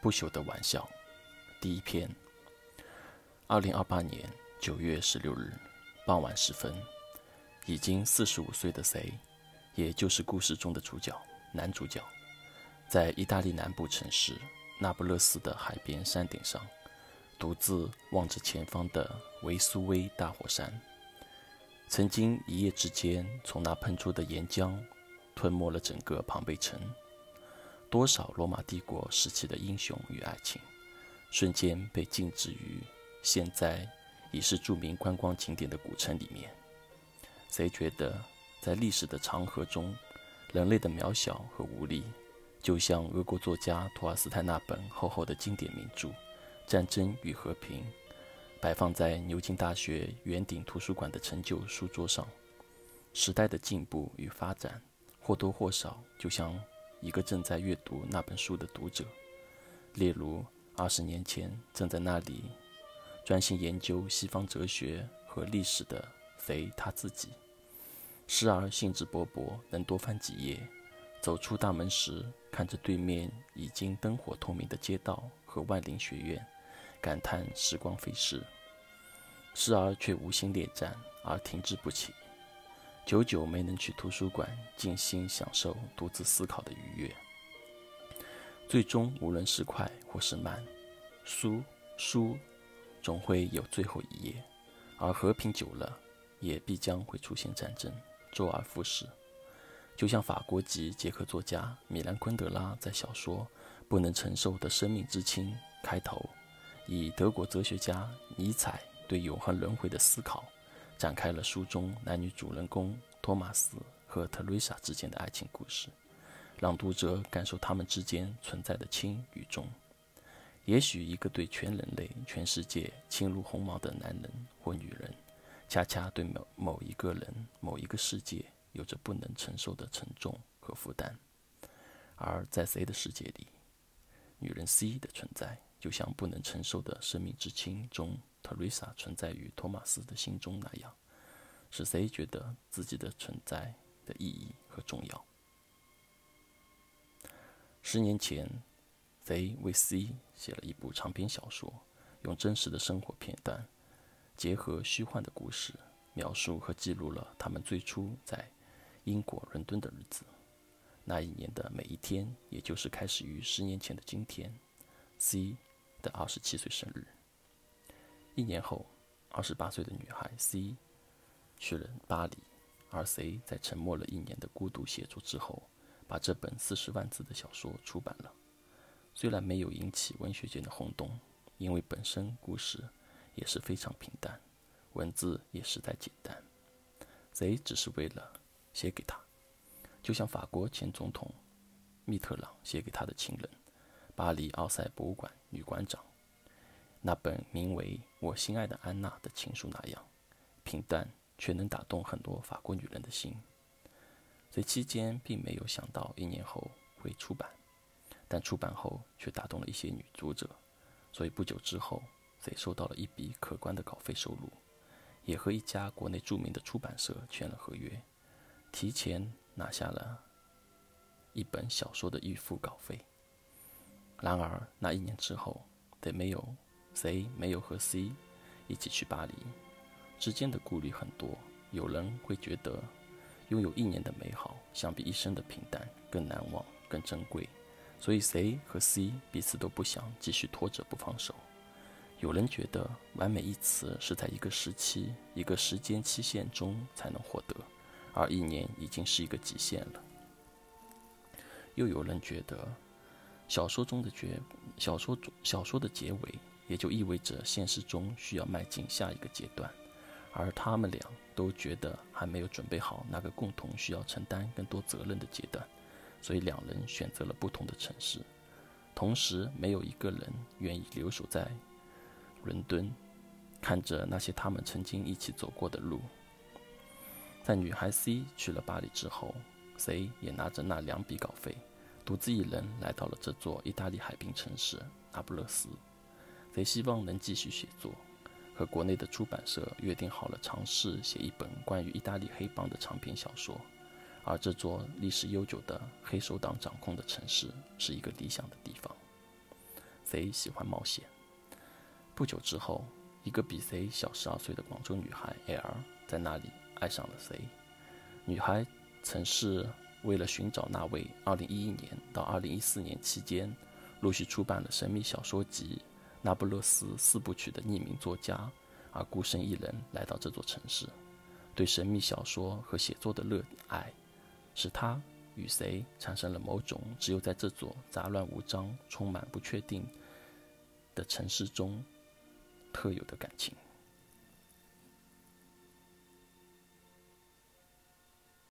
不朽的玩笑，第一篇。二零二八年九月十六日傍晚时分，已经四十五岁的 C，也就是故事中的主角男主角，在意大利南部城市那不勒斯的海边山顶上，独自望着前方的维苏威大火山。曾经一夜之间，从那喷出的岩浆，吞没了整个庞贝城。多少罗马帝国时期的英雄与爱情，瞬间被静止于现在已是著名观光景点的古城里面。谁觉得在历史的长河中，人类的渺小和无力，就像俄国作家托尔斯泰那本厚厚的经典名著《战争与和平》，摆放在牛津大学圆顶图书馆的陈旧书桌上。时代的进步与发展，或多或少，就像。一个正在阅读那本书的读者，例如二十年前正在那里专心研究西方哲学和历史的肥他自己，时而兴致勃勃，能多翻几页；走出大门时，看着对面已经灯火通明的街道和万灵学院，感叹时光飞逝；时而却无心恋战而停滞不前。久久没能去图书馆静心享受独自思考的愉悦。最终，无论是快或是慢，书书总会有最后一页。而和平久了，也必将会出现战争，周而复始。就像法国籍捷克作家米兰昆德拉在小说《不能承受的生命之轻》开头，以德国哲学家尼采对永恒轮回的思考。展开了书中男女主人公托马斯和特蕾莎之间的爱情故事，让读者感受他们之间存在的轻与重。也许一个对全人类、全世界轻如鸿毛的男人或女人，恰恰对某某一个人、某一个世界有着不能承受的沉重和负担。而在 C 的世界里，女人 C 的存在，就像不能承受的生命之轻中。特瑞莎存在于托马斯的心中那样，使谁觉得自己的存在的意义和重要？十年前，贼为 C 写了一部长篇小说，用真实的生活片段，结合虚幻的故事，描述和记录了他们最初在英国伦敦的日子。那一年的每一天，也就是开始于十年前的今天，C 的二十七岁生日。一年后，二十八岁的女孩 C 去了巴黎，而 C 在沉默了一年的孤独写作之后，把这本四十万字的小说出版了。虽然没有引起文学界的轰动，因为本身故事也是非常平淡，文字也实在简单。C 只是为了写给他，就像法国前总统密特朗写给他的情人，巴黎奥赛博物馆女馆长。那本名为《我心爱的安娜》的情书那样平淡，却能打动很多法国女人的心。这期间并没有想到一年后会出版，但出版后却打动了一些女读者，所以不久之后，谁收到了一笔可观的稿费收入，也和一家国内著名的出版社签了合约，提前拿下了一本小说的预付稿费。然而那一年之后，得没有。谁没有和 C 一起去巴黎，之间的顾虑很多。有人会觉得，拥有一年的美好，相比一生的平淡更难忘、更珍贵。所以 C 和 C 彼此都不想继续拖着不放手。有人觉得，完美一词是在一个时期、一个时间期限中才能获得，而一年已经是一个极限了。又有人觉得，小说中的绝，小说中小说的结尾。也就意味着现实中需要迈进下一个阶段，而他们俩都觉得还没有准备好那个共同需要承担更多责任的阶段，所以两人选择了不同的城市。同时，没有一个人愿意留守在伦敦，看着那些他们曾经一起走过的路。在女孩 C 去了巴黎之后，C 也拿着那两笔稿费，独自一人来到了这座意大利海滨城市那不勒斯。贼希望能继续写作，和国内的出版社约定好了，尝试写一本关于意大利黑帮的长篇小说。而这座历史悠久的黑手党掌控的城市是一个理想的地方。贼喜欢冒险。不久之后，一个比贼小十二岁的广州女孩 L 在那里爱上了 C。女孩曾是为了寻找那位2011年到2014年期间陆续出版了神秘小说集《那不勒斯四部曲》的匿名作家，而孤身一人来到这座城市。对神秘小说和写作的热爱，使他与谁产生了某种只有在这座杂乱无章、充满不确定的城市中特有的感情。